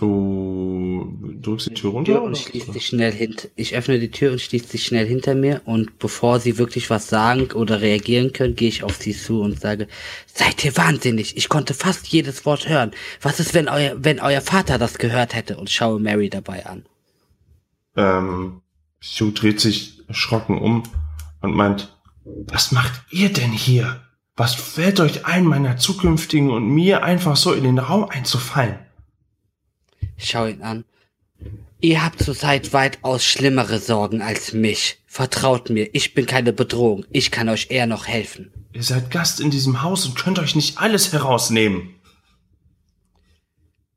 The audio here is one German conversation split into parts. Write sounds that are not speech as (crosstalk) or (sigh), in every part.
Du drückst die Tür runter? Tür und schließt sich schnell hinter. Ich öffne die Tür und schließt sich schnell hinter mir und bevor sie wirklich was sagen oder reagieren können, gehe ich auf sie zu und sage, seid ihr wahnsinnig? Ich konnte fast jedes Wort hören. Was ist, wenn euer, wenn euer Vater das gehört hätte? Und schaue Mary dabei an. Ähm, Sue dreht sich erschrocken um und meint, was macht ihr denn hier? Was fällt euch ein, meiner zukünftigen und mir einfach so in den Raum einzufallen? Ich schaue ihn an. Ihr habt zurzeit weitaus schlimmere Sorgen als mich. Vertraut mir, ich bin keine Bedrohung. Ich kann euch eher noch helfen. Ihr seid Gast in diesem Haus und könnt euch nicht alles herausnehmen.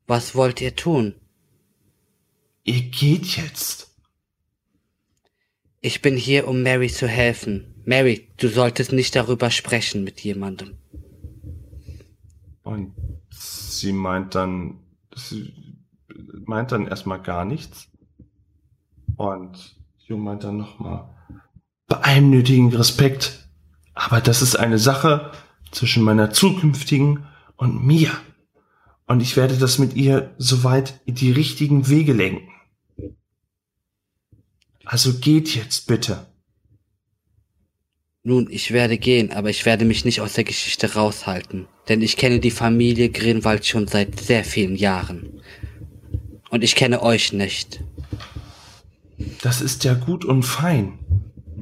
Was wollt ihr tun? Ihr geht jetzt. Ich bin hier, um Mary zu helfen. Mary, du solltest nicht darüber sprechen mit jemandem. Und sie meint dann, sie meint dann erstmal gar nichts. Und Jung meint dann nochmal, bei allem nötigen Respekt, aber das ist eine Sache zwischen meiner zukünftigen und mir. Und ich werde das mit ihr soweit in die richtigen Wege lenken. Also geht jetzt bitte. Nun, ich werde gehen, aber ich werde mich nicht aus der Geschichte raushalten, denn ich kenne die Familie Grinwald schon seit sehr vielen Jahren. Und ich kenne euch nicht. Das ist ja gut und fein.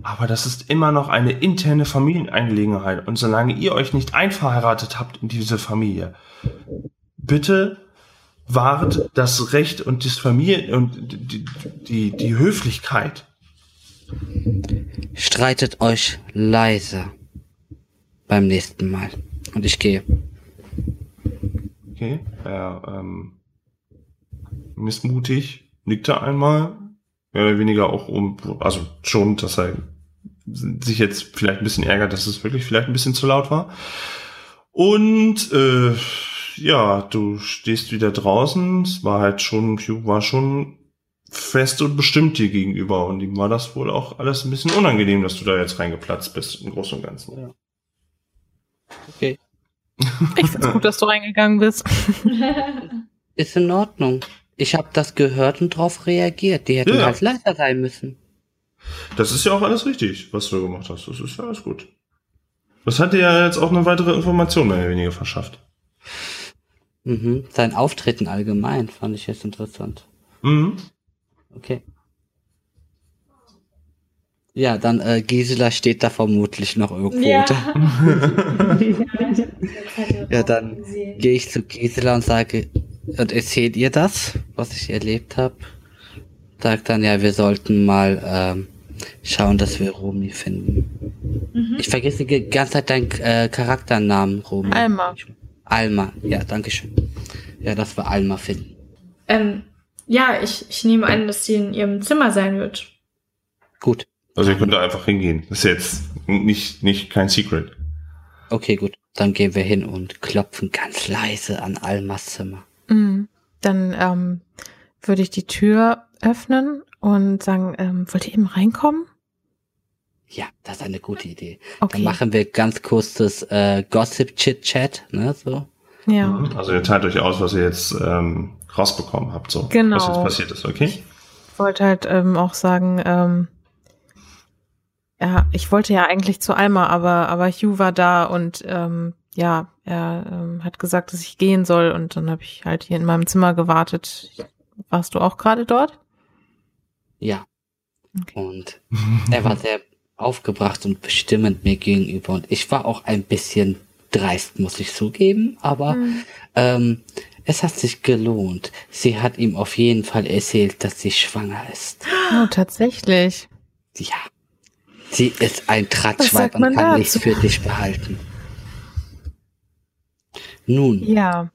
Aber das ist immer noch eine interne Familienangelegenheit. Und solange ihr euch nicht einverheiratet habt in diese Familie, bitte wahrt das Recht und das Familien und die, die, die Höflichkeit. Streitet euch leise beim nächsten Mal. Und ich gehe. Okay, er ähm, missmutig nickte einmal, mehr oder weniger auch um, also schon, dass er sich jetzt vielleicht ein bisschen ärgert, dass es wirklich vielleicht ein bisschen zu laut war. Und äh, ja, du stehst wieder draußen. Es war halt schon, Hugh war schon fest und bestimmt dir gegenüber und ihm war das wohl auch alles ein bisschen unangenehm, dass du da jetzt reingeplatzt bist im Großen und Ganzen. Ja. Okay. Ich find's gut, dass du reingegangen bist. (laughs) Ist in Ordnung. Ich habe das gehört und drauf reagiert. Die hätten Ja. halt leiser sein müssen. Das ist ja auch alles richtig, was du gemacht hast. Das ist ja alles gut. Das hat dir ja jetzt auch eine weitere Information mehr oder weniger verschafft. Mhm. Sein Auftreten allgemein fand ich jetzt interessant. Mhm. Okay. Ja, dann äh, Gisela steht da vermutlich noch irgendwo. Ja. (laughs) Ja, dann gehe ich zu Gisela und sage, und erzählt ihr das, was ich erlebt habe? Sagt dann, ja, wir sollten mal ähm, schauen, dass wir Romy finden. Mhm. Ich vergesse die ganze Zeit deinen äh, Charakternamen, Romy. Alma. Alma, ja, danke schön. Ja, dass wir Alma finden. Ähm, ja, ich, ich nehme an, dass sie in ihrem Zimmer sein wird. Gut, Also ihr könnt da einfach hingehen. Das ist jetzt nicht, nicht kein Secret. okay, gut. Dann gehen wir hin und klopfen ganz leise an Almas Zimmer. Mhm. Dann ähm, würde ich die Tür öffnen und sagen, ähm, wollt ihr eben reinkommen? Ja, das ist eine gute Idee. Okay. Dann machen wir ganz kurz das äh, Gossip-Chit-Chat, ne, so. ja. Mhm. Also ihr teilt euch aus, was ihr jetzt ähm, rausbekommen habt, so. Genau. Was jetzt passiert ist, okay? Ich wollte halt ähm, auch sagen, ähm, ja, ich wollte ja eigentlich zu Alma, aber aber Hugh war da und ähm, ja, er ähm, hat gesagt, dass ich gehen soll und dann habe ich halt hier in meinem Zimmer gewartet. Warst du auch gerade dort? Ja. Okay. Und er war sehr aufgebracht und bestimmend mir gegenüber. Und ich war auch ein bisschen dreist, muss ich zugeben. Aber Mhm. ähm, es hat sich gelohnt. Sie hat ihm auf jeden Fall erzählt, dass sie schwanger ist. Oh, tatsächlich. Ja. Sie ist ein Tratschweib und kann dazu? nichts für dich behalten. Nun, Ja.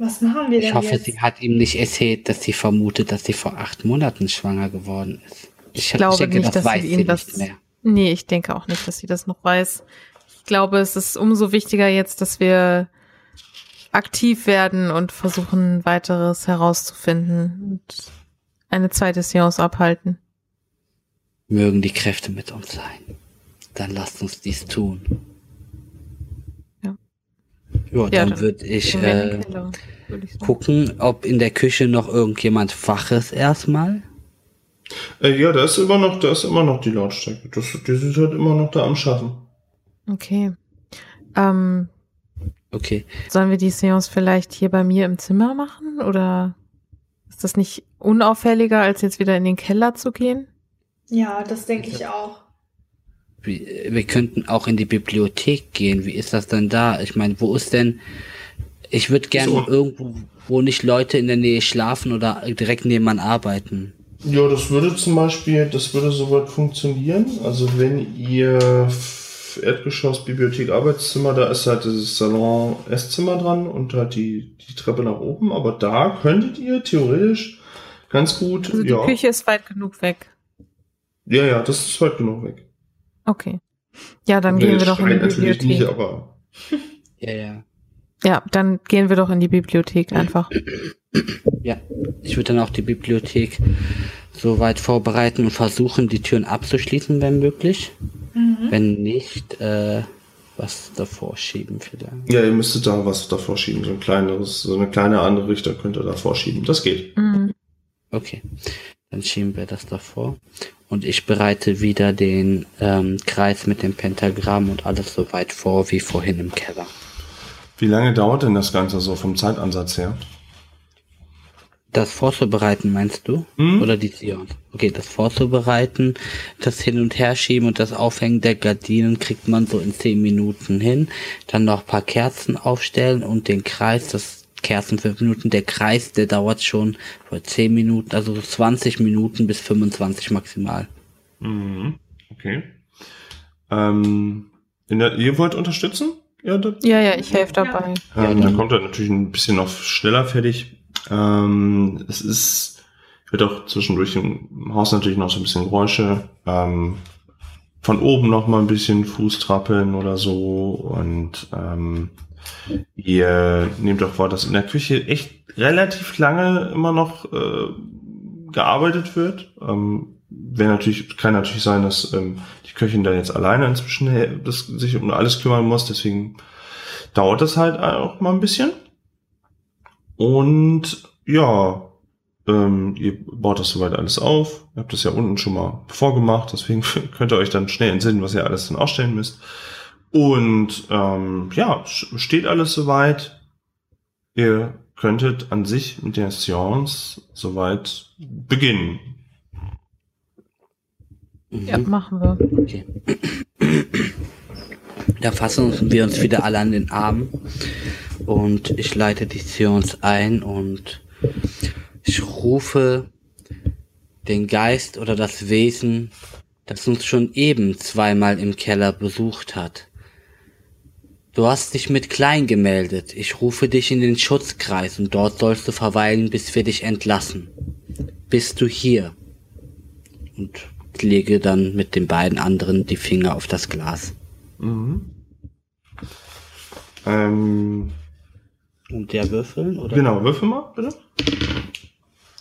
Was machen wir denn ich hoffe, jetzt? sie hat ihm nicht erzählt, dass sie vermutet, dass sie vor acht Monaten schwanger geworden ist. Ich glaube nicht, dass sie ihm das- nicht mehr. Nee, ich denke auch nicht, dass sie das noch weiß. Ich glaube, es ist umso wichtiger jetzt, dass wir aktiv werden und versuchen, weiteres herauszufinden und eine zweite Seance abhalten. Mögen die Kräfte mit uns sein. Dann lasst uns dies tun. Ja. Ja, Ja, dann dann würde ich äh, würde ich gucken, ob in der Küche noch irgendjemand wach ist erstmal. Äh, ja, da ist immer noch, da ist immer noch die Lautstärke. Das, die sind halt immer noch da am Schaffen. Okay. Ähm, Okay. sollen wir die Seance vielleicht hier bei mir im Zimmer machen? Oder ist das nicht unauffälliger, als jetzt wieder in den Keller zu gehen? Ja, das denke ich auch. Wir, wir könnten auch in die Bibliothek gehen. Wie ist das denn da? Ich meine, wo ist denn. Ich würde gerne So. irgendwo, wo nicht Leute in der Nähe schlafen oder direkt nebenan arbeiten. Ja, das würde zum Beispiel, das würde soweit funktionieren. Also wenn ihr Erdgeschoss, Bibliothek, Arbeitszimmer, da ist halt dieses Salon, Esszimmer dran und halt die, die Treppe nach oben. Aber da könntet ihr theoretisch ganz gut, Also die ja, Küche ist weit genug weg. ja, ja, das ist weit genug weg. Okay. Ja, dann Nee, gehen wir doch in die Bibliothek. nicht, aber (laughs) Ja, ja. Ja, dann gehen wir doch in die Bibliothek einfach. Ja. Ich würde dann auch die Bibliothek so weit vorbereiten und versuchen, die Türen abzuschließen, wenn möglich. Mhm. Wenn nicht, äh, was davor schieben vielleicht. ja, ihr müsstet da was davor schieben. So ein kleineres, so eine kleine andere Richter könnt ihr davor schieben. Das geht. Mhm. Okay, dann schieben wir das davor. Und ich bereite wieder den ähm, Kreis mit dem Pentagramm und alles so weit vor wie vorhin im Keller. Wie lange dauert denn das Ganze so vom Zeitansatz her? Das vorzubereiten, meinst du? Hm? Oder die Sion? Okay, das vorzubereiten, das Hin- und Herschieben und das Aufhängen der Gardinen kriegt man so in 10 Minuten hin. Dann noch ein paar Kerzen aufstellen und den Kreis, das Kerzen 5 Minuten. Der Kreis, der dauert schon vor 10 Minuten, also so 20 Minuten bis 25 maximal. Mhm. Okay. Ähm, in der, ihr wollt unterstützen? Ja, da, Ja, ja, ich helfe dabei. ähm, dann kommt er natürlich ein bisschen noch schneller fertig. Ähm, es ist, wird auch zwischendurch im Haus natürlich noch so ein bisschen Geräusche. Ähm, von oben noch mal ein bisschen Fußtrappeln oder so. Und ähm, ihr nehmt auch vor, dass in der Küche echt relativ lange immer noch äh, gearbeitet wird. Ähm, Wäre natürlich, kann natürlich sein, dass ähm, die Köchin da jetzt alleine inzwischen das, sich um alles kümmern muss, deswegen dauert das halt auch mal ein bisschen. Und ja, ähm, ihr baut das soweit alles auf. Ihr habt das ja unten schon mal vorgemacht, deswegen (laughs) könnt ihr euch dann schnell entsinnen, was ihr alles dann ausstellen müsst. Und ähm, ja, steht alles soweit. Ihr könntet an sich mit der Seance soweit beginnen. Mhm. Ja, machen wir. Okay. Da fassen wir uns wieder alle an den Arm und ich leite die Seance ein und ich rufe den Geist oder das Wesen, das uns schon eben zweimal im Keller besucht hat. Du hast dich mit klein gemeldet. Ich rufe dich in den Schutzkreis und dort sollst du verweilen, bis wir dich entlassen. Bist du hier? Und lege dann mit den beiden anderen die Finger auf das Glas. Mhm. Ähm, Und der würfeln, oder? genau, würfel mal, bitte.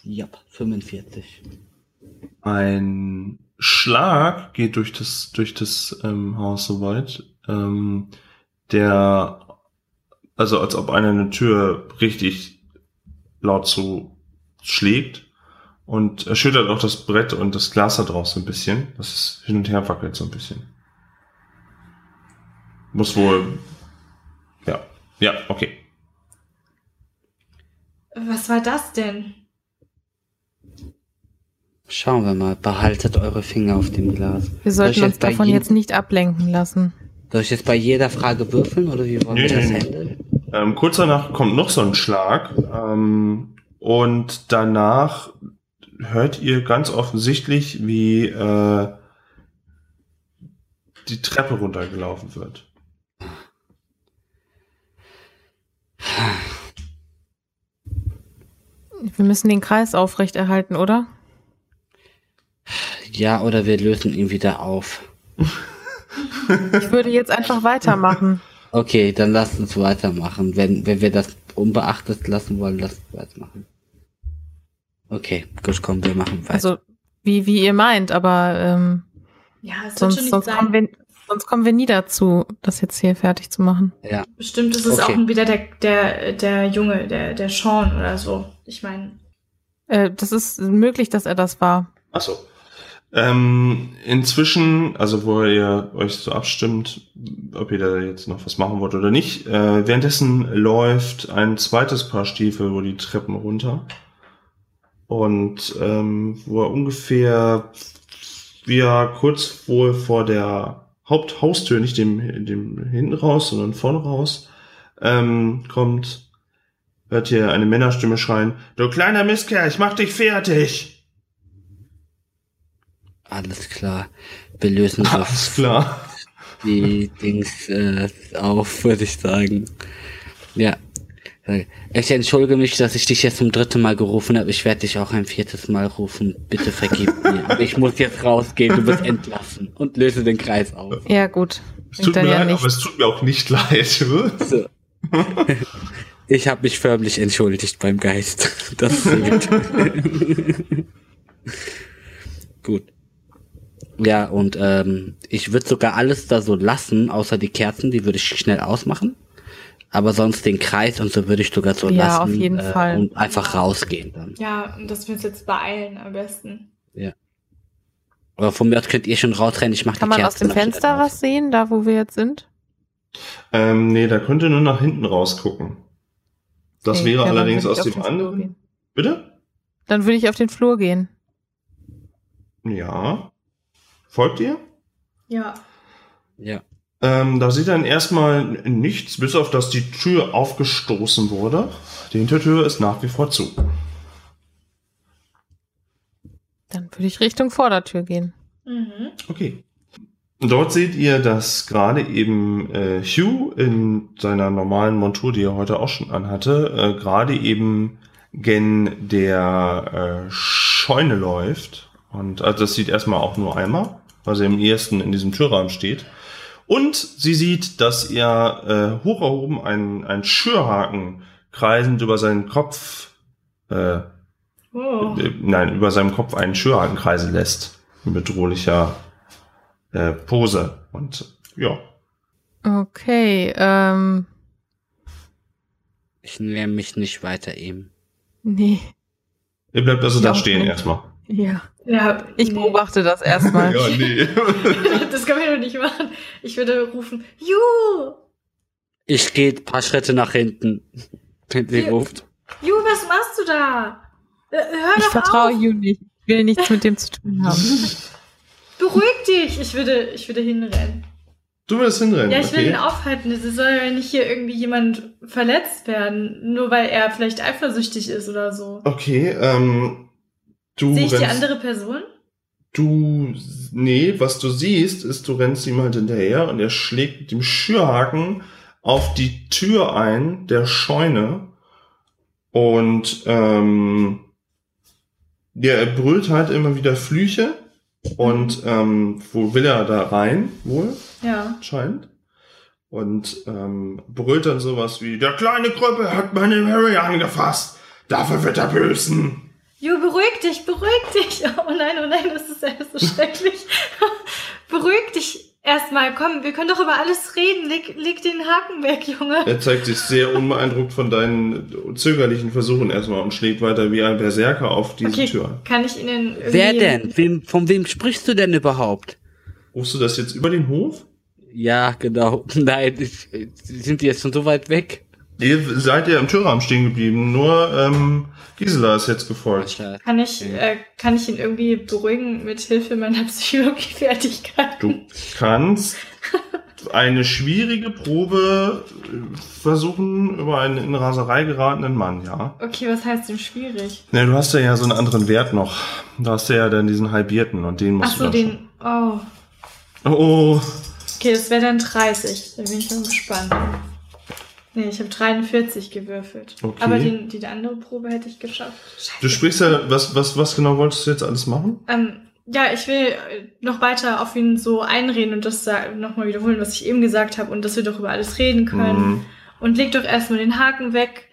Ja, 45. Ein Schlag geht durch das, durch das ähm, Haus soweit, ähm, der, also als ob einer eine Tür richtig laut zu schlägt und erschüttert auch das Brett und das Glas da drauf so ein bisschen. Das ist hin und her wackelt so ein bisschen. Muss wohl, ja, ja, okay. Was war das denn? Schauen wir mal, behaltet eure Finger auf dem Glas. Wir sollten uns davon je- jetzt nicht ablenken lassen. Soll ich jetzt bei jeder Frage würfeln oder wie wollen Nee, wir das nee, handeln? Ähm, kurz danach kommt noch so ein Schlag ähm, und danach hört ihr ganz offensichtlich, wie äh, die Treppe runtergelaufen wird. Wir müssen den Kreis aufrechterhalten, oder? Ja, oder wir lösen ihn wieder auf. (laughs) Ich würde jetzt einfach weitermachen. Okay, dann lasst uns weitermachen. Wenn, wenn wir das unbeachtet lassen wollen, lasst uns weitermachen. Okay, gut, komm, wir machen weiter. Also, wie, wie ihr meint, aber ähm, Ja, es wird sonst, schon nicht sonst sein. kommen wir, Sonst kommen wir nie dazu, das jetzt hier fertig zu machen. Ja. Bestimmt ist es Okay. auch wieder der, der, der Junge, der, der Sean oder so. Ich meine, Äh, das ist möglich, dass er das war. Ach so. Ähm, inzwischen, also wo ihr euch so abstimmt, ob ihr da jetzt noch was machen wollt oder nicht, äh, währenddessen läuft ein zweites Paar Stiefel wo die Treppen runter. Und ähm, wo er ungefähr wie er kurz wohl vor der Haupthaustür, nicht dem, dem hinten raus, sondern vorne raus, ähm, kommt, hört ihr eine Männerstimme schreien, du kleiner Mistkerl, ich mach dich fertig! Alles klar. Wir lösen Alles das klar. die Dings äh, auf, würde ich sagen. Ja. Ich entschuldige mich, dass ich dich jetzt zum dritten Mal gerufen habe. Ich werde dich auch ein viertes Mal rufen. Bitte vergib mir. (laughs) Ich muss jetzt rausgehen. Du wirst entlassen. Und löse den Kreis auf. Ja, gut. Es tut mir ja leid, nicht. aber es tut mir auch nicht leid. (laughs) So. (laughs) Ich habe mich förmlich entschuldigt beim Geist. Das. Gut. Ja, und ähm, ich würde sogar alles da so lassen, außer die Kerzen, die würde ich schnell ausmachen. Aber sonst den Kreis und so würde ich sogar so Ja, lassen. auf jeden äh, Fall. Und einfach rausgehen dann. ja, und dass wir uns jetzt beeilen am besten. Aber von mir aus könnt ihr schon rausrennen, ich mache Kann die man aus Kerzen dem noch Fenster aus. was sehen, da wo wir jetzt sind? Ähm, nee, da könnt ihr nur nach hinten rausgucken. Das Okay, wäre ja, allerdings aus dem anderen. Bitte? Dann würde ich auf den Flur gehen. Ja. Folgt ihr? Ja. Ja. Ähm, da sieht dann erstmal nichts, bis auf dass die Tür aufgestoßen wurde. Die Hintertür ist nach wie vor zu. Dann würde ich Richtung Vordertür gehen. Mhm. Okay. Dort seht ihr, dass gerade eben äh, Hugh in seiner normalen Montur, die er heute auch schon anhatte, äh, gerade eben gen der äh, Scheune läuft. Und also das sieht erstmal auch nur einmal, weil sie im ersten in diesem Türrahmen steht. Und sie sieht, dass er äh, hoch erhoben einen, einen Schürhaken kreisend über seinen Kopf, äh, Oh. äh, nein, über seinem Kopf einen Schürhaken kreisen lässt. In bedrohlicher äh, Pose. Und ja. Okay, ähm, Ich näher mich nicht weiter ihm. nee. Ihr bleibt also Ja, da stehen erstmal. Ja. Ja, Ich nee. beobachte das (laughs) erstmal. Ja, nee. (laughs) das können wir doch nicht machen. Ich würde rufen, Ju! Ich gehe ein paar Schritte nach hinten, wenn sie ruft. Ju, was machst du da? Äh, Hör Ich doch vertraue auf. Ju nicht. Ich will nichts mit dem zu tun haben. (laughs) Beruhig dich. Ich würde, ich würde hinrennen. Du willst hinrennen, Ja, ich will okay? ihn aufhalten. Es soll ja nicht hier irgendwie jemand verletzt werden, nur weil er vielleicht eifersüchtig ist oder so. Okay, ähm, du Sehe ich die rennst- andere Person? Du, nee, was du siehst, ist, du rennst ihm halt hinterher und er schlägt mit dem Schürhaken auf die Tür ein der Scheune und ähm, ja, er brüllt halt immer wieder Flüche und ähm, wo will er da rein wohl Ja. anscheinend und ähm, brüllt dann sowas wie der kleine Krüppel hat meine Mary angefasst, dafür wird er büßen. Ju, beruhig dich, beruhig dich. (laughs) Oh nein, oh nein, das ist alles so schrecklich. (laughs) beruhig dich erstmal. Komm, wir können doch über alles reden. Leg, leg den Haken weg, Junge. Er zeigt sich sehr unbeeindruckt von deinen zögerlichen Versuchen erstmal und schlägt weiter wie ein Berserker auf diese Okay, Tür. kann ich Ihnen irgendwie... Wer denn? Wem, von wem sprichst du denn überhaupt? Rufst du das jetzt über den Hof? Ja, genau. (laughs) Nein, ich, sind die jetzt schon so weit weg? Ihr seid ja im Türrahmen stehen geblieben, nur ähm, Gisela ist jetzt gefolgt. Kann ich, äh, kann ich ihn irgendwie beruhigen mit Hilfe meiner (laughs) Psychologiefertigkeiten? Du kannst eine schwierige Probe äh, versuchen über einen in Raserei geratenen Mann, ja. Okay, was heißt denn schwierig? Ne, du hast ja, ja so einen anderen Wert noch. Da hast du ja dann diesen halbierten und den musst Ach du so, dann den... Oh. schon. Oh, Okay, das wäre dann 30. Da bin ich mal gespannt. Nee, ich habe 43 gewürfelt. Okay. Aber die, die andere Probe hätte ich geschafft. Scheiße. du sprichst ja, was, was, was genau wolltest du jetzt alles machen? Ähm, ja, ich will äh, noch weiter auf ihn so einreden und das nochmal wiederholen, was ich eben gesagt habe und dass wir doch über alles reden können. Mhm. Und leg doch erstmal den Haken weg.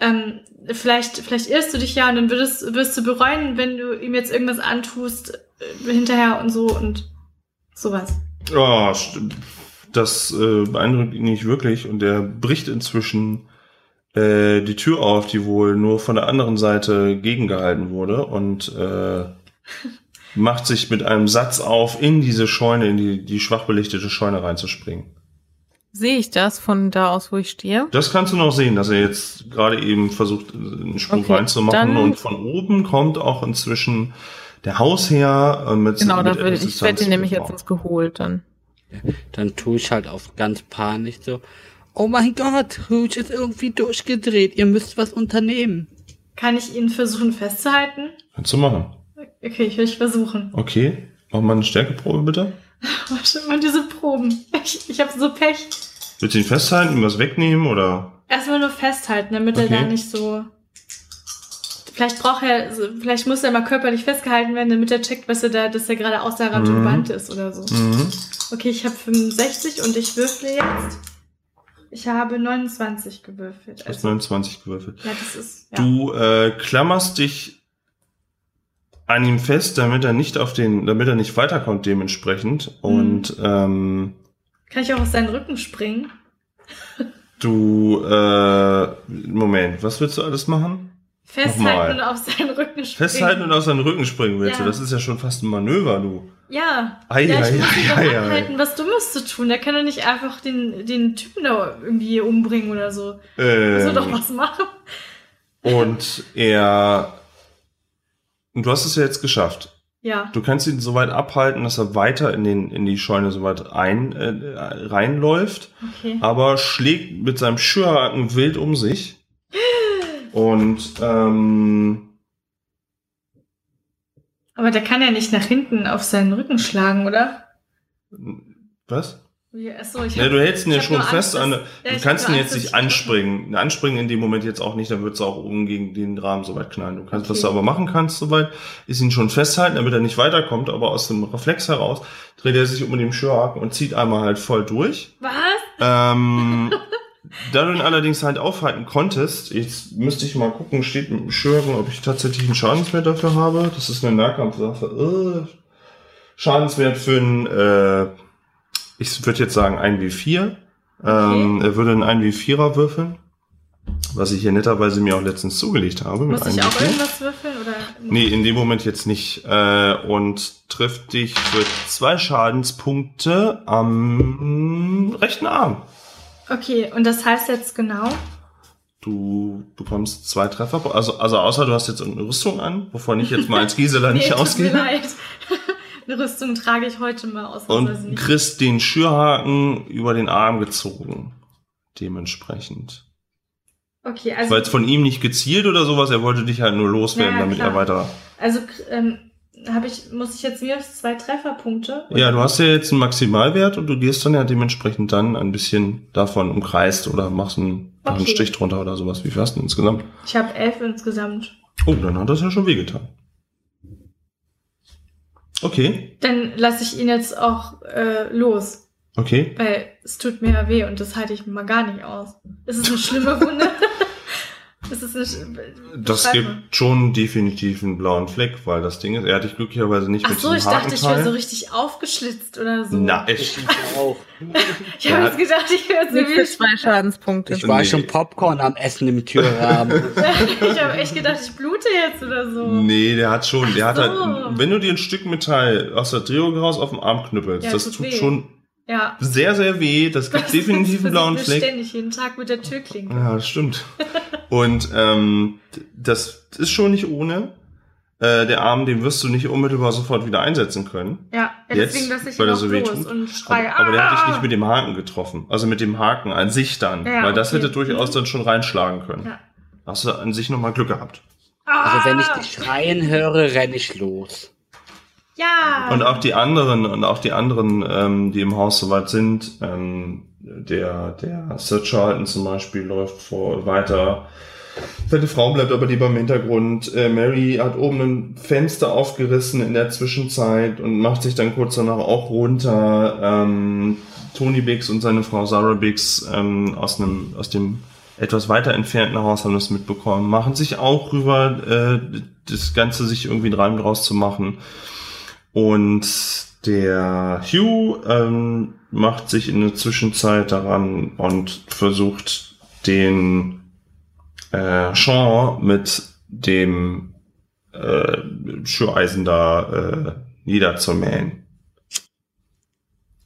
Ähm, vielleicht, vielleicht irrst du dich ja und dann würdest, wirst du bereuen, wenn du ihm jetzt irgendwas antust äh, hinterher und so und sowas. Ja, st- das äh, beeindruckt ihn nicht wirklich und er bricht inzwischen äh, die Tür auf, die wohl nur von der anderen Seite gegengehalten wurde und äh, macht sich mit einem Satz auf, in diese Scheune, in die, die schwach belichtete Scheune reinzuspringen. Sehe ich das von da aus, wo ich stehe? Das kannst du noch sehen, dass er jetzt gerade eben versucht, einen Sprung Okay, reinzumachen und von oben kommt auch inzwischen der Hausherr äh, mit Genau, mit da würde etwas ich werde ihn nämlich jetzt ins geholt dann. Dann tue ich halt auf ganz panisch so. Oh mein Gott, Rouge ist irgendwie durchgedreht. Ihr müsst was unternehmen. Kann ich ihn versuchen festzuhalten? Kannst du machen. Okay, ich will versuchen. Okay, mach mal eine Stärkeprobe bitte. (laughs) Warte mal, diese Proben. Ich, ich habe so Pech. Willst du ihn festhalten, ihm was wegnehmen oder? Erstmal nur festhalten, damit er Okay. da nicht so. Vielleicht braucht er, vielleicht muss er mal körperlich festgehalten werden, damit er checkt, was er da, dass er gerade außer Rand und Mhm. Band ist oder so. Mhm. Okay, ich habe 65 und ich würfle jetzt. Ich habe 29 gewürfelt. Du hast Also, 29 gewürfelt. ja, das ist. Ja. Du äh, klammerst dich an ihm fest, damit er nicht auf den, damit er nicht weiterkommt dementsprechend. Und ähm, Kann ich auch auf seinen Rücken springen? (laughs) du, äh, Moment, was willst du alles machen? Festhalten Nochmal. und auf seinen Rücken springen. Festhalten und aus seinen Rücken springen willst Ja. du? Das ist ja schon fast ein Manöver, du. Ja. Ei, ja, ei, ich muss ihn ei, doch ei, ei. abhalten, was Dummes zu tun. Der kann doch nicht einfach den, den Typen da irgendwie umbringen oder so. Muss Ähm, doch was machen. und er, und du hast es ja jetzt geschafft. Ja. Du kannst ihn so weit abhalten, dass er weiter in, den, in die Scheune so weit ein, äh, reinläuft, Okay. aber schlägt mit seinem Schürhaken wild um sich. Und ähm, Aber der kann ja nicht nach hinten auf seinen Rücken schlagen, oder? was? Wie- Achso, ich Ja, hab- du hältst ihn ja schon fest Angst, an. ja, Du ich kannst ihn jetzt Angst, nicht anspringen. Anspringen in dem Moment jetzt auch nicht, dann wird es auch oben gegen den Rahmen so weit knallen. Du kannst, was Okay. du aber machen kannst, soweit, ist ihn schon festhalten, damit er nicht weiterkommt, aber aus dem Reflex heraus dreht er sich um den Schürhaken und zieht einmal halt voll durch. Was? Ähm, (laughs) da du ihn allerdings halt aufhalten konntest, jetzt müsste ich mal gucken, steht im Schürhaken, ob ich tatsächlich einen Schadenswert dafür habe. Das ist eine Nahkampfsache. Äh, Schadenswert für ein, äh, ich würde jetzt sagen 1W4. Ähm, er würde einen 1W4er würfeln. Was ich hier netterweise mir auch letztens zugelegt habe. Muss ich auch 1W4. irgendwas würfeln? Oder? Nee, in dem Moment jetzt nicht. Äh, und trifft dich für zwei Schadenspunkte am rechten Arm. Okay, und das heißt jetzt genau? Du bekommst zwei Treffer. Also, also außer du hast jetzt eine Rüstung an, wovon ich jetzt mal als Gisela (laughs) nicht tut mir ausgehe. leid. (laughs) Eine Rüstung trage ich heute mal aus. Und kriegst den Schürhaken über den Arm gezogen. Dementsprechend. Okay, also, war jetzt von ihm nicht gezielt oder sowas, er wollte dich halt nur loswerden, Ja, damit klar. er weiter. also ähm, habe ich, muss ich jetzt minus zwei Trefferpunkte? Ja, du hast ja jetzt einen Maximalwert und du gehst dann ja dementsprechend dann ein bisschen davon umkreist oder machst einen, mach einen Okay. Strich drunter oder sowas. Wie viel hast du denn insgesamt? Ich habe elf insgesamt. Oh, dann hat das ja schon wehgetan. Okay, Dann lasse ich ihn jetzt auch äh, los, okay. weil es tut mir ja weh und das halte ich mal gar nicht aus. Ist es eine schlimme Wunde? (laughs) ist es Das gibt schon definitiv einen blauen Fleck, weil das Ding ist, er hat dich glücklicherweise nicht Ach mit so, ich dachte, ich wäre so richtig aufgeschlitzt oder so. Na, (laughs) echt. Ich auch. Ich habe jetzt gedacht, ich wäre so wie zwei Schadenspunkte. Ich war Nee. schon Popcorn am Essen im Türrahmen. (laughs) Ich habe echt gedacht, ich blute jetzt oder so. Nee, der hat schon, der Ach hat so. halt, wenn du dir ein Stück Metall aus der Drehung raus auf den Arm knüppelst, Ja, das tut tut weh. schon Ja. sehr, sehr weh. Das gibt Das definitiv einen blauen Fleck. ständig jeden Tag mit der Türklinke. Ja, das stimmt. Und ähm, das ist schon nicht ohne. Äh, der Arm, den wirst du nicht unmittelbar sofort wieder einsetzen können. Ja, ja Jetzt, deswegen lasse ich weil ihn er so weh tut. und schreie. Aber, aber der hat dich nicht mit dem Haken getroffen. Also mit dem Haken an sich dann. Ja, weil das okay. hätte durchaus Mhm. dann schon reinschlagen können. Ja. Hast du an sich nochmal Glück gehabt. Also wenn ich Ah! dich schreien höre, renne ich los. Ja. Und auch die anderen, und auch die anderen, ähm, die im Haus soweit sind, ähm, der, der Sir Charlton zum Beispiel läuft vor weiter. Seine Frau bleibt aber lieber im Hintergrund. Äh, Mary hat oben ein Fenster aufgerissen in der Zwischenzeit und macht sich dann kurz danach auch runter. Ähm, Tony Biggs und seine Frau Sarah Biggs ähm, aus, einem, aus dem etwas weiter entfernten Haus haben das mitbekommen, machen sich auch rüber, äh, das Ganze sich irgendwie einen Reim draus zu machen. Und der Hugh ähm, macht sich in der Zwischenzeit daran und versucht den äh, Sean mit dem äh, Schüreisen da äh, niederzumähen.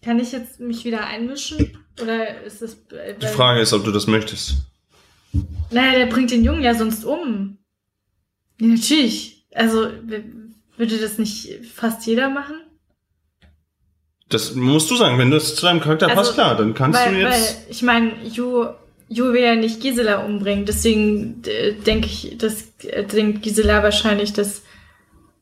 Kann ich jetzt mich wieder einmischen? Oder ist das. äh, Die Frage ist, ob du das möchtest. Naja, der bringt den Jungen ja sonst um. Ja, natürlich. Also, würde das nicht fast jeder machen? Das musst du sagen, wenn das zu deinem Charakter Also, passt, klar, dann kannst weil, du jetzt. weil, ich meine, Ju, Ju will ja nicht Gisela umbringen. Deswegen äh, denke ich, dass äh, denkt Gisela wahrscheinlich, dass,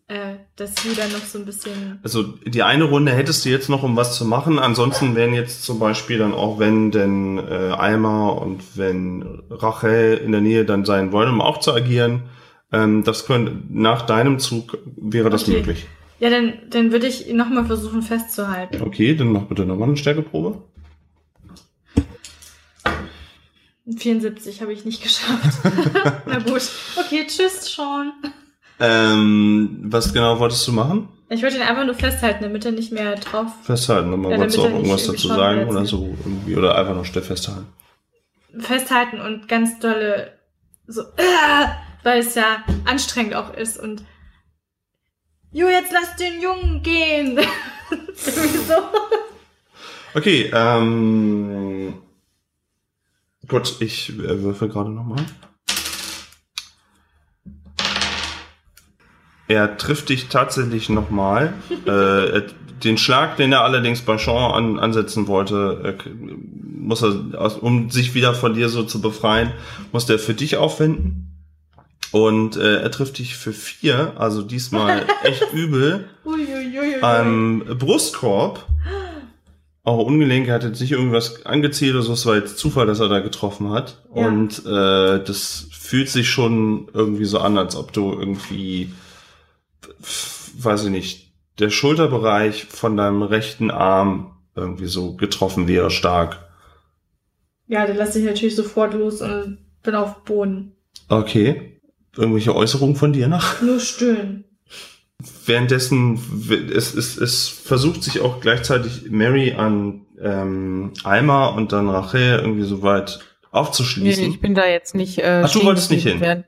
äh, dass Ju dann noch so ein bisschen. Also die eine Runde hättest du jetzt noch, um was zu machen. Ansonsten wären jetzt zum Beispiel dann auch, wenn denn äh, Alma und wenn Rachel in der Nähe dann sein wollen, um auch zu agieren. Ähm, das könnte nach deinem Zug wäre das Okay. möglich. Ja, dann, dann würde ich ihn nochmal versuchen festzuhalten. Okay, dann mach bitte nochmal eine Stärkeprobe. 74 habe ich nicht (laughs) geschafft. (laughs) Na gut. Okay, tschüss, Sean. Ähm, was genau wolltest du machen? Ich wollte ihn einfach nur festhalten, damit er nicht mehr drauf. Festhalten, nochmal Ja, wolltest du auch irgendwas dazu sagen oder will. so irgendwie oder einfach still festhalten. Festhalten und ganz dolle so, äh, weil es ja anstrengend auch ist und Jo, jetzt lass den Jungen gehen. (laughs) Irgendwie so. Okay, ähm. Gut, ich äh, würfel gerade nochmal. Er trifft dich tatsächlich nochmal. (laughs) äh, den Schlag, den er allerdings bei Sean an, ansetzen wollte, äh, muss er, um sich wieder von dir so zu befreien, muss er für dich aufwenden. Und äh, er trifft dich für vier, also diesmal (laughs) echt übel am Brustkorb. Auch ungelenk, er hat jetzt nicht irgendwas angezielt oder so, es war jetzt Zufall, dass er da getroffen hat. Ja. Und äh, das fühlt sich schon irgendwie so an, als ob du irgendwie, weiß ich nicht, der Schulterbereich von deinem rechten Arm irgendwie so getroffen wäre, stark. Ja, dann lasse ich natürlich sofort los und bin auf Boden. Okay. Irgendwelche Äußerungen von dir noch? Nur stöhnen. Währenddessen, es, es, es versucht sich auch gleichzeitig Mary an ähm, Alma und dann Rachel irgendwie so weit Nee, aufzuschließen. ich bin da jetzt nicht. Äh, Ach, du wolltest nicht hin? während-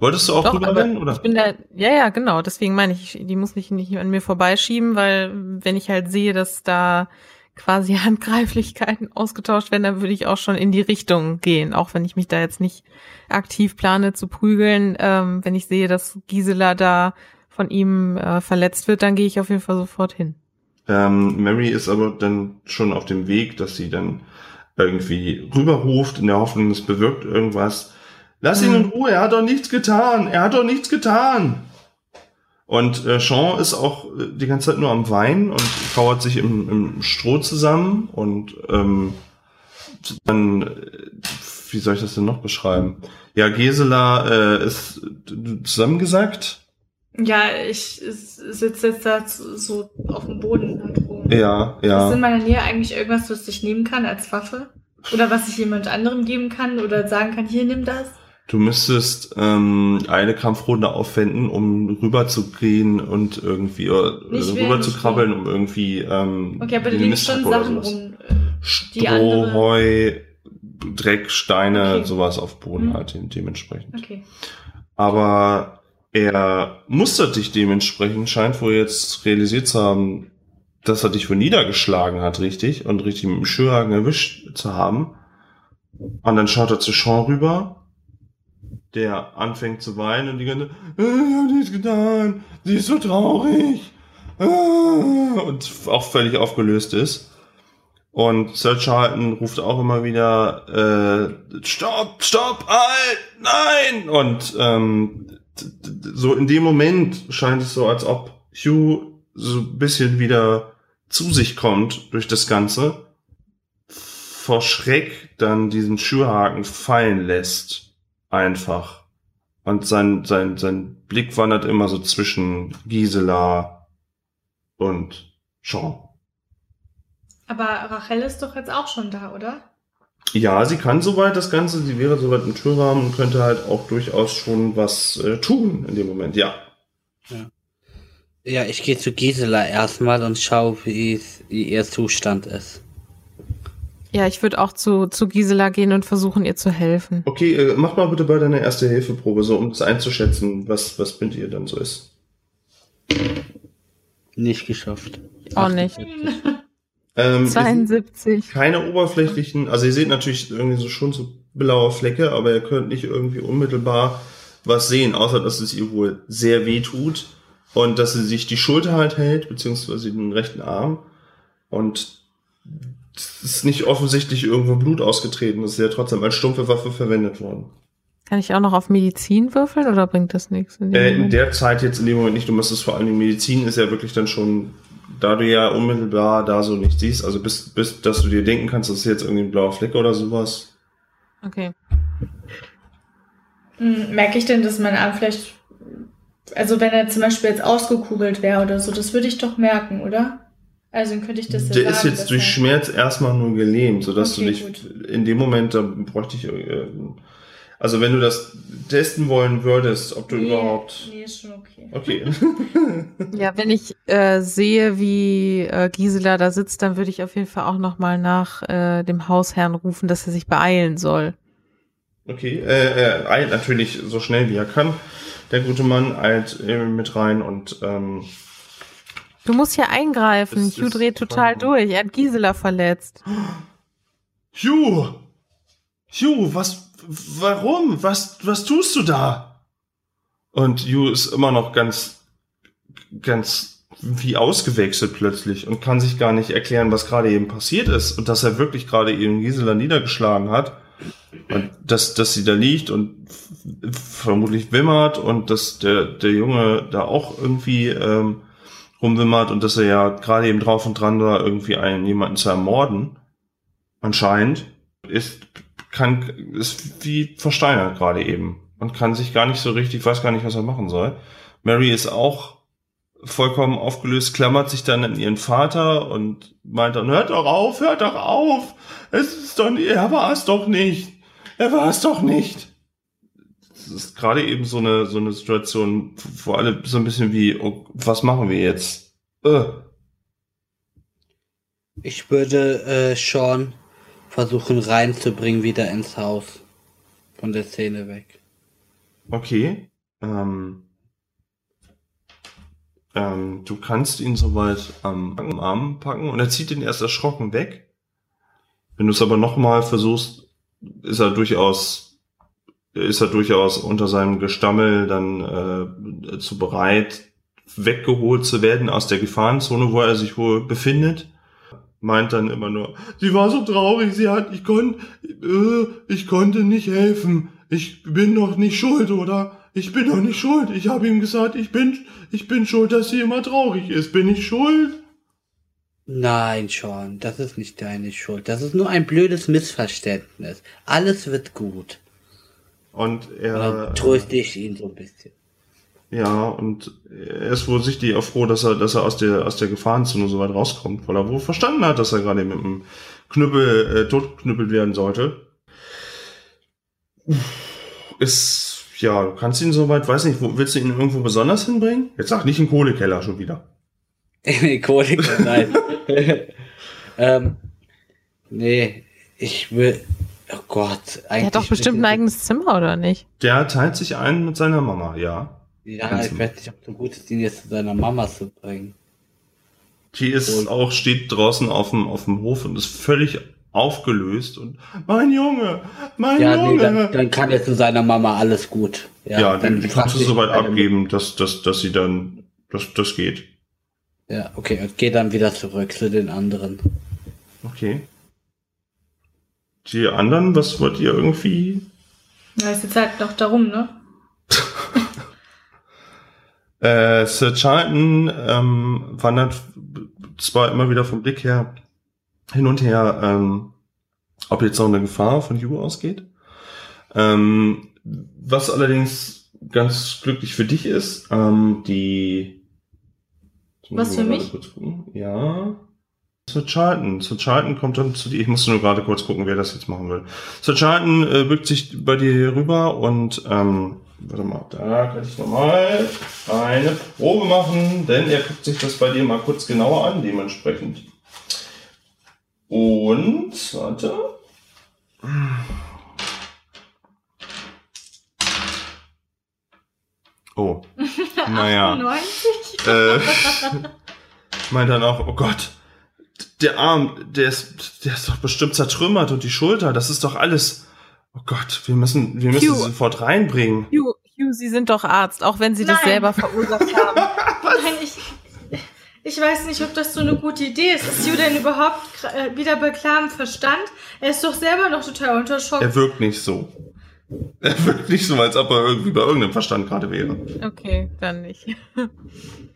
Wolltest du auch Doch, drüber aber rennen, oder? ich bin da, ja, ja, genau. Deswegen meine ich, die muss ich nicht an mir vorbeischieben, weil wenn ich halt sehe, dass da quasi (laughs) Handgreiflichkeiten ausgetauscht werden, dann würde ich auch schon in die Richtung gehen, auch wenn ich mich da jetzt nicht aktiv plane zu prügeln. Ähm, wenn ich sehe, dass Gisela da von ihm äh, verletzt wird, dann gehe ich auf jeden Fall sofort hin. Ähm, Mary ist aber dann schon auf dem Weg, dass sie dann irgendwie rüberruft, in der Hoffnung, es bewirkt irgendwas. Lass ihn in Mhm. Ruhe, er hat doch nichts getan, er hat doch nichts getan. Und äh, Sean ist auch äh, die ganze Zeit nur am Weinen und kauert sich im, im Stroh zusammen und ähm, dann, äh, wie soll ich das denn noch beschreiben? Ja, Gisela äh, ist zusammengesackt. Ja, ich sitze jetzt da so auf dem Boden halt rum. Ja, Ist ja. in meiner Nähe eigentlich irgendwas, was ich nehmen kann als Waffe? Oder was ich jemand anderem geben kann oder sagen kann, hier, nimm das? Du müsstest ähm, eine Kampfrunde aufwenden, um rüber zu gehen und irgendwie Nicht rüber zu krabbeln, um irgendwie ähm, Okay, aber den Mist schon Sachen rum. äh, Stroh, andere- Heu, Dreck, Steine, Okay. sowas auf Boden Mhm. halt de- dementsprechend. Okay. Aber er mustert dich dementsprechend, scheint wohl jetzt realisiert zu haben, dass er dich wohl niedergeschlagen hat, richtig, und richtig mit dem Schürhaken erwischt zu haben. Und dann schaut er zu Sean rüber, der anfängt zu weinen und die ganze, "Äh, ich hab nichts getan, sie ist so traurig. Ah", Und auch völlig aufgelöst ist. Und Sir Charlton ruft auch immer wieder, äh, stopp, stopp, halt, nein! Und ähm, so in dem Moment scheint es so, als ob Hugh so ein bisschen wieder zu sich kommt durch das Ganze, vor Schreck dann diesen Schürhaken fallen lässt. Einfach. Und sein, sein, sein Blick wandert immer so zwischen Gisela und Sean. Aber Rachel ist doch jetzt auch schon da, oder? Ja, sie kann soweit das Ganze, sie wäre soweit im Türrahmen und könnte halt auch durchaus schon was äh, tun in dem Moment, ja. Ja, ich gehe zu Gisela erstmal und schaue, wie, wie ihr Zustand ist. Ja, ich würde auch zu, zu Gisela gehen und versuchen, ihr zu helfen. Okay, äh, mach mal bitte bei deiner erste Hilfeprobe, so um das einzuschätzen, was, was mit ihr dann so ist. Nicht geschafft. Auch nicht. Ähm, 72. keine oberflächlichen, also ihr seht natürlich irgendwie so schon so blaue Flecke, aber ihr könnt nicht irgendwie unmittelbar was sehen, außer dass es ihr wohl sehr weh tut und dass sie sich die Schulter halt hält, beziehungsweise den rechten Arm und es ist nicht offensichtlich irgendwo Blut ausgetreten, es ist ja trotzdem als stumpfe Waffe verwendet worden. Kann ich auch noch auf Medizin würfeln oder bringt das nichts? In Äh, in der Zeit jetzt in dem Moment nicht, du müsstest vor allen Dingen Medizin ist ja wirklich dann schon, da du ja unmittelbar da so nicht siehst, also bis, bis dass du dir denken kannst, das ist jetzt irgendwie ein blauer Fleck oder sowas. okay. Hm, Merke ich denn, dass mein Arm vielleicht, also wenn er zum Beispiel jetzt ausgekugelt wäre oder so, das würde ich doch merken, oder? Also dann könnte ich das ja Der ist sagen, jetzt dass durch er- Schmerz erstmal nur gelähmt, sodass Okay, du dich gut. in dem Moment, da bräuchte ich, äh, also wenn du das testen wollen würdest, ob du Nee, überhaupt, Nee, ist schon okay. okay. (laughs) Ja, wenn ich äh, sehe, wie äh, Gisela da sitzt, dann würde ich auf jeden Fall auch noch mal nach äh, dem Hausherrn rufen, dass er sich beeilen soll. Okay, äh, er eilt natürlich so schnell wie er kann. Der gute Mann eilt äh, mit rein und ähm, Du musst hier eingreifen. Das Hugh dreht total durch. Er hat Gisela verletzt. Hugh! Hugh, was, warum? Was, was tust du da? Und Hugh ist immer noch ganz, ganz wie ausgewechselt plötzlich und kann sich gar nicht erklären, was gerade eben passiert ist und dass er wirklich gerade eben Gisela niedergeschlagen hat und dass, dass sie da liegt und vermutlich wimmert und dass der, der Junge da auch irgendwie ähm, rumwimmert und dass er ja gerade eben drauf und dran war, irgendwie einen jemanden zu ermorden. Anscheinend ist kann ist wie versteinert gerade eben. Und kann sich gar nicht so richtig weiß gar nicht was er machen soll. Mary ist auch vollkommen aufgelöst klammert sich dann an ihren Vater und meint dann hört doch auf hört doch auf. Es ist doch er war es doch nicht. Er war es doch nicht das ist gerade eben so eine so eine Situation wo alle so ein bisschen wie oh, was machen wir jetzt äh. Ich würde äh, Sean versuchen reinzubringen wieder ins Haus. Von der Szene weg. Okay. Ähm, ähm, du kannst ihn soweit am am Arm packen und er zieht ihn erst erschrocken weg. Wenn du es aber nochmal versuchst, ist er durchaus, ist er durchaus unter seinem Gestammel dann äh, zu bereit, weggeholt zu werden aus der Gefahrenzone, wo er sich wohl befindet. Meint dann immer nur, sie war so traurig, sie hat, ich konnte, äh, ich konnte nicht helfen. Ich bin doch nicht schuld, oder? Ich bin doch nicht schuld. Ich habe ihm gesagt, ich bin, ich bin schuld, dass sie immer traurig ist. Bin ich schuld? Nein, Sean, das ist nicht deine Schuld. Das ist nur ein blödes Missverständnis. Alles wird gut. Und er, tröste ich ihn so ein bisschen. ja, und er ist wohl sichtlich auch froh, dass er, dass er aus der, aus der Gefahrenzone so weit rauskommt, weil er wohl verstanden hat, dass er gerade mit einem Knüppel, äh, totgeknüppelt werden sollte. Ist, ja, du kannst ihn soweit, weiß nicht, wo, willst du ihn irgendwo besonders hinbringen? Jetzt sag nicht in Kohlekeller schon wieder. (laughs) Kolik, nein. (laughs) (laughs) ähm, nee, ich will. Oh Gott, eigentlich. Er hat doch bestimmt ein eigenes Zimmer, oder nicht? Der teilt sich ein mit seiner Mama, ja. Ja, ich weiß nicht, ob so gut ist, ihn jetzt zu seiner Mama zu bringen. Die ist Und- auch, steht draußen auf dem, auf dem Hof und ist völlig aufgelöst und mein Junge, mein Ja, nee, Junge. dann, dann kann er zu seiner Mama alles gut. Ja, ja, die, die kannst du soweit meine- abgeben, dass, dass, dass sie dann, dass das geht. Ja, okay, und geh dann wieder zurück zu den anderen. Okay. Die anderen, was wollt ihr irgendwie? Ja, ist jetzt halt noch darum, ne? (laughs) Äh, Sir Charlton ähm, wandert zwar immer wieder vom Blick her hin und her, ähm, ob jetzt noch eine Gefahr von Hugh ausgeht. Ähm, was allerdings ganz glücklich für dich ist, ähm, die. Was für mich? Ja. Sir Charlton. Sir Charlton kommt dann zu dir. Ich musste nur gerade kurz gucken, wer das jetzt machen will. Sir Charlton äh, bückt sich bei dir rüber und ähm, warte mal, da kann ich nochmal eine Probe machen, denn er guckt sich das bei dir mal kurz genauer an, dementsprechend. Und, warte. Oh. (laughs) Naja. 90? äh, meint dann auch, oh Gott, der Arm, der ist, der ist doch bestimmt zertrümmert und die Schulter, das ist doch alles. Oh Gott, wir müssen, wir müssen Hugh. sie sofort reinbringen. Hugh, Hugh, Sie sind doch Arzt, auch wenn Sie das Nein. selber verursacht haben. (laughs) Nein, ich, ich weiß nicht, ob das so eine gute Idee ist. Ist Ju denn überhaupt äh, wieder bei klarem Verstand? Er ist doch selber noch total unter Schock. Er wirkt nicht so. Er wirkt nicht so, als ob er irgendwie bei irgendeinem Verstand gerade wäre. Okay, dann nicht. (laughs)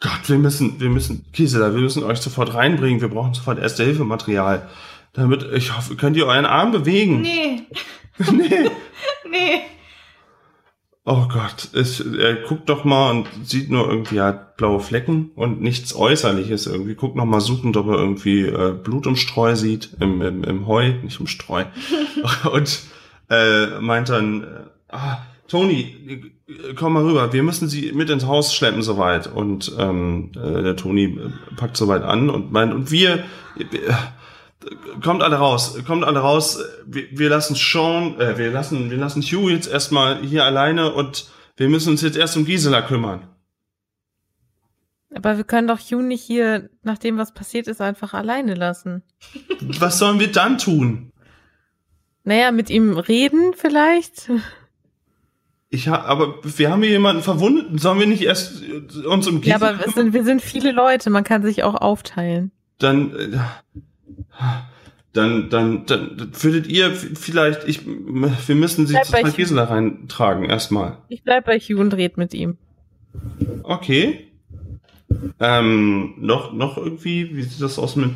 Gott, wir müssen, wir müssen, Gisela, wir müssen euch sofort reinbringen. Wir brauchen sofort Erste-Hilfe-Material. Damit, ich hoffe, könnt ihr euren Arm bewegen? Nee, (laughs) nee. (laughs) nee. Oh Gott, es, er guckt doch mal und sieht nur irgendwie, er hat blaue Flecken und nichts Äußerliches irgendwie. Guckt noch mal suchend, ob er irgendwie äh, Blut im Streu sieht, im, im, im Heu, nicht im Streu. (laughs) und äh, meint dann, äh, ah, Toni, komm mal rüber, wir müssen sie mit ins Haus schleppen soweit. Und ähm, äh, der Toni äh, packt soweit an und meint, und wir, äh, kommt alle raus, kommt alle raus. Wir, wir lassen Sean, äh, wir lassen, wir lassen Hugh jetzt erstmal hier alleine und wir müssen uns jetzt erst um Gisela kümmern. Aber wir können doch Hugh nicht hier, nachdem was passiert ist, einfach alleine lassen. Was sollen wir dann tun? Naja, mit ihm reden vielleicht? Ich ha aber wir haben hier jemanden verwundet. Sollen wir nicht erst äh, uns um Ja, Gisela aber es kümmern? sind, wir sind viele Leute, man kann sich auch aufteilen. Dann, äh, dann, dann, dann würdet ihr vielleicht, ich, wir müssen sie zu Hugh. Gisela reintragen erstmal. Ich bleib bei Hugh und red mit ihm. Okay. Ähm, noch, noch irgendwie, wie sieht das aus mit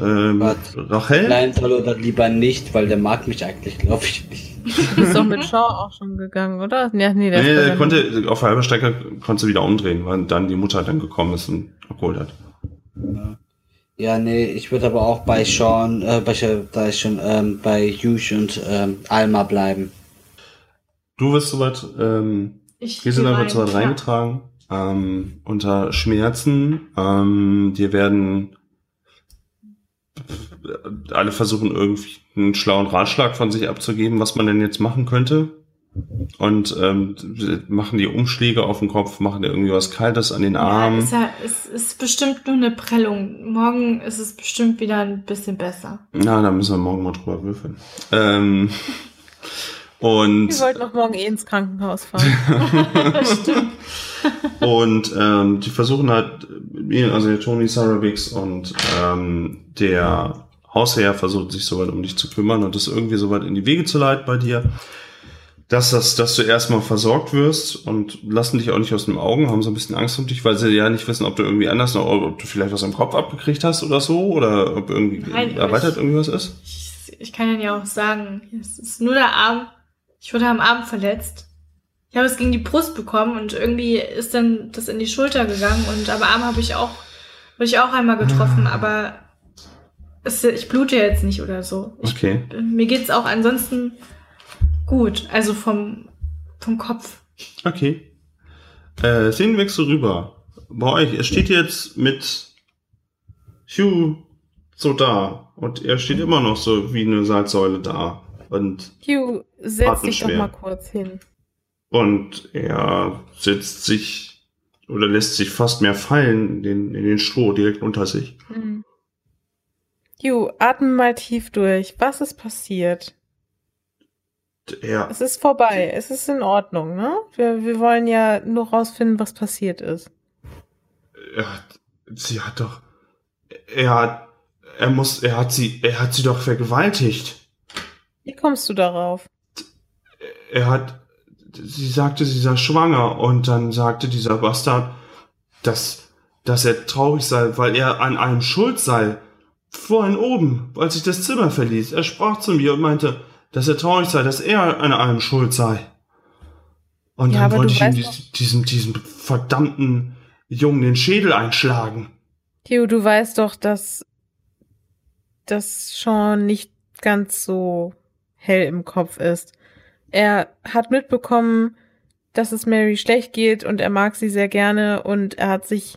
ähm. Rachel? Nein, soll oder lieber nicht, weil der mag mich eigentlich, glaube ich nicht. Du bist doch mit Shaw auch schon gegangen, oder? Ja, nee, der Nee, ist der konnte, auf halber Strecke konnte sie wieder umdrehen, weil dann die Mutter dann gekommen ist und abgeholt hat. Ja, nee, ich würde aber auch bei Sean, äh, bei, da ich schon ähm, bei Hugh und ähm, Alma bleiben. Du wirst soweit, ähm, Ich Gisela geh wird soweit ja. Ähm, unter Schmerzen. Ähm, dir werden alle versuchen irgendwie einen schlauen Ratschlag von sich abzugeben, was man denn jetzt machen könnte. Und ähm, machen die Umschläge auf den Kopf, machen dir irgendwie was Kaltes an den Ja, Armen. ist ja, es ist bestimmt nur eine Prellung. Morgen ist es bestimmt wieder ein bisschen besser. Na, da müssen wir morgen mal drüber würfeln. Ähm, und Wir wollten noch morgen eh ins Krankenhaus fahren. (laughs) (laughs) (laughs) und ähm, die versuchen halt, also der Tony Saravix und ähm, der Hausherr versucht sich soweit um dich zu kümmern und das irgendwie soweit in die Wege zu leiten bei dir, dass das, dass du erstmal versorgt wirst und lassen dich auch nicht aus den Augen, haben so ein bisschen Angst um dich, weil sie ja nicht wissen, ob du irgendwie anders noch, ob du vielleicht was im Kopf abgekriegt hast oder so oder ob irgendwie Nein, erweitert ich- irgendwie was ist. Ich, ich kann Ihnen ja auch sagen, es ist nur der Arm. Ich wurde am Arm verletzt. Ich habe es gegen die Brust bekommen und irgendwie ist dann das in die Schulter gegangen und am Arm habe ich auch, wurde ich auch einmal getroffen, aber es, ich blute jetzt nicht oder so. Ich, Okay. Mir geht's auch ansonsten gut, also vom, vom Kopf. Okay. Äh, Szenenwechsel rüber. Bei euch, er steht jetzt mit Hugh so da und er steht immer noch so wie eine Salzsäule da. Und, Hugh, setz dich doch mal kurz hin. Und er setzt sich oder lässt sich fast mehr fallen in den, in den Stroh direkt unter sich. Mhm. Hugh, atme mal tief durch. Was ist passiert? Er, Es ist vorbei. Es ist in Ordnung, ne? Wir, wir wollen ja nur rausfinden, was passiert ist. er hat, sie hat doch, er hat, er muss, er hat sie, er hat sie doch vergewaltigt. Wie kommst du darauf? er hat, sie sagte, sie sei schwanger und dann sagte dieser Bastard, dass, dass er traurig sei, weil er an allem schuld sei. Vorhin oben, als ich das Zimmer verließ, er sprach zu mir und meinte, dass er traurig sei, dass er an allem schuld sei. Und Ja, dann wollte ich ihm dies- diesem, diesem verdammten Jungen den Schädel einschlagen. Hugh, du weißt doch, dass das schon nicht ganz so hell im Kopf ist. Er hat mitbekommen, dass es Mary schlecht geht und er mag sie sehr gerne und er hat sich,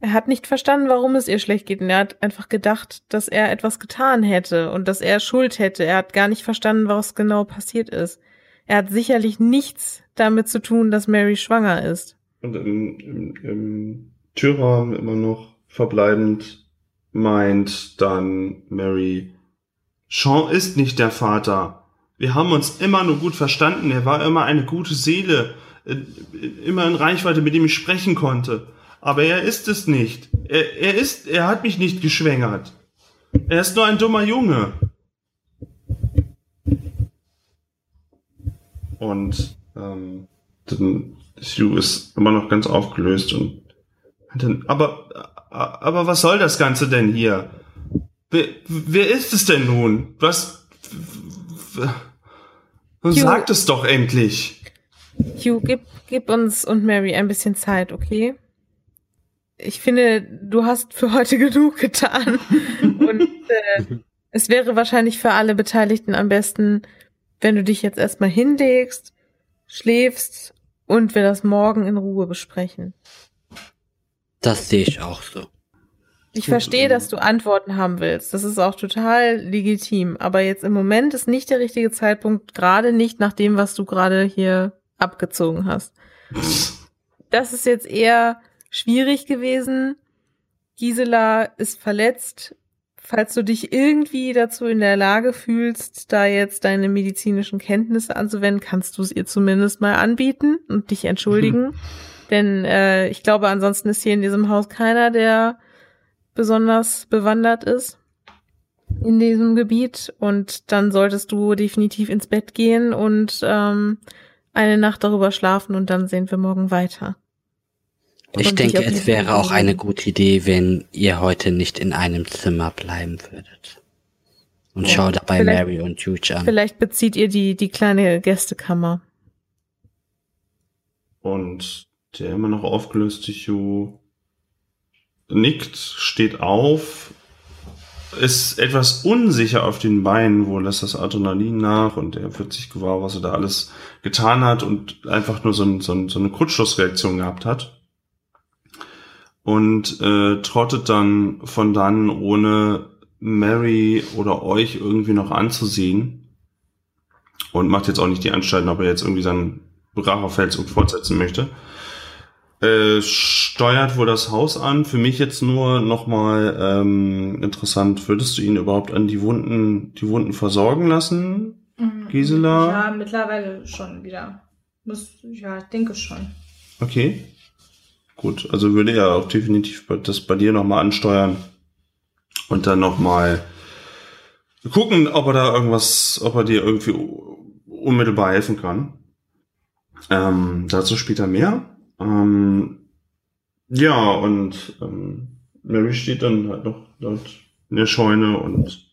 er hat nicht verstanden, warum es ihr schlecht geht und er hat einfach gedacht, dass er etwas getan hätte und dass er Schuld hätte. Er hat gar nicht verstanden, was genau passiert ist. Er hat sicherlich nichts damit zu tun, dass Mary schwanger ist. Und im, im, im Türrahmen immer noch verbleibend meint dann Mary, Sean ist nicht der Vater. Wir haben uns immer nur gut verstanden. Er war immer eine gute Seele, äh, immer in Reichweite, mit dem ich sprechen konnte. Aber er ist es nicht. Er, er ist, er hat mich nicht geschwängert. Er ist nur ein dummer Junge. Und ähm, dann Hugh ist immer noch ganz aufgelöst und dann, aber, aber was soll das Ganze denn hier? Wer, wer ist es denn nun? Was? Hugh, Sagt es doch endlich. Hugh, gib, gib uns und Mary ein bisschen Zeit, okay? Ich finde, du hast für heute (laughs) genug getan. und äh, (laughs) es wäre wahrscheinlich für alle Beteiligten am besten, wenn du dich jetzt erstmal hinlegst, schläfst und wir das morgen in Ruhe besprechen. Das sehe ich auch so. Ich verstehe, dass du Antworten haben willst. Das ist auch total legitim. Aber jetzt im Moment ist nicht der richtige Zeitpunkt, gerade nicht nach dem, was du gerade hier abgezogen hast. Das ist jetzt eher schwierig gewesen. Gisela ist verletzt. Falls du dich irgendwie dazu in der Lage fühlst, da jetzt deine medizinischen Kenntnisse anzuwenden, kannst du es ihr zumindest mal anbieten und dich entschuldigen. Mhm. Denn äh, ich glaube, ansonsten ist hier in diesem Haus keiner, der besonders bewandert ist in diesem Gebiet. Und dann solltest du definitiv ins Bett gehen und ähm, eine Nacht darüber schlafen und dann sehen wir morgen weiter. Ich denke, es wäre auch eine gute Idee, wenn ihr heute nicht in einem Zimmer bleiben würdet. Und ja, schau dabei Mary und Juge an. Vielleicht bezieht ihr die, die kleine Gästekammer. Und der immer noch aufgelöste Hugh nickt, steht auf, ist etwas unsicher auf den Beinen, wo lässt das Adrenalin nach und er wird sich gewahr, was er da alles getan hat und einfach nur so, ein, so, ein, so eine Kurzschlussreaktion gehabt hat und äh, trottet dann von dann, ohne Mary oder euch irgendwie noch anzusehen. Und macht jetzt auch nicht die Anstalten, ob er jetzt irgendwie seinen Rachefeldzug fortsetzen möchte. Äh, steuert wohl das Haus an. Für mich jetzt nur nochmal ähm, interessant, würdest du ihn überhaupt an die Wunden, die Wunden versorgen lassen, mhm. Gisela? Ja, mittlerweile schon wieder. Muss, ja, ich denke schon. Okay. Gut, also würde ja auch definitiv das bei dir nochmal ansteuern und dann nochmal gucken, ob er da irgendwas, ob er dir irgendwie unmittelbar helfen kann. Ähm, dazu später mehr. Ähm, ja, und ähm, Mary steht dann halt noch dort in der Scheune und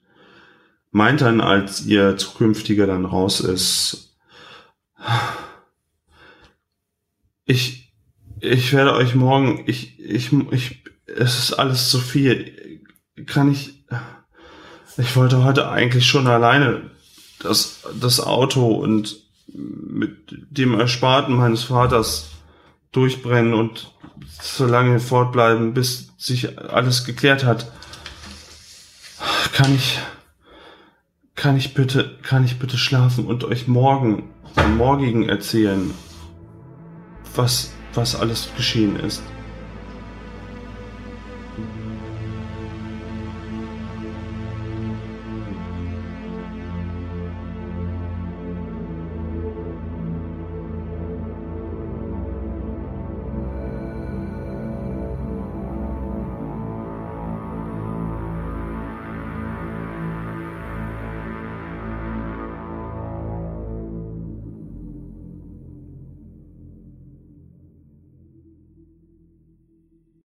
meint dann, als ihr zukünftiger dann raus ist, ich, ich werde euch morgen, ich, ich, ich, es ist alles zu viel. Kann ich, ich wollte heute eigentlich schon alleine das, das Auto und mit dem Ersparten meines Vaters durchbrennen und so lange fortbleiben, bis sich alles geklärt hat. Kann ich, kann ich bitte, kann ich bitte schlafen und euch morgen, am morgigen erzählen, was was alles geschehen ist.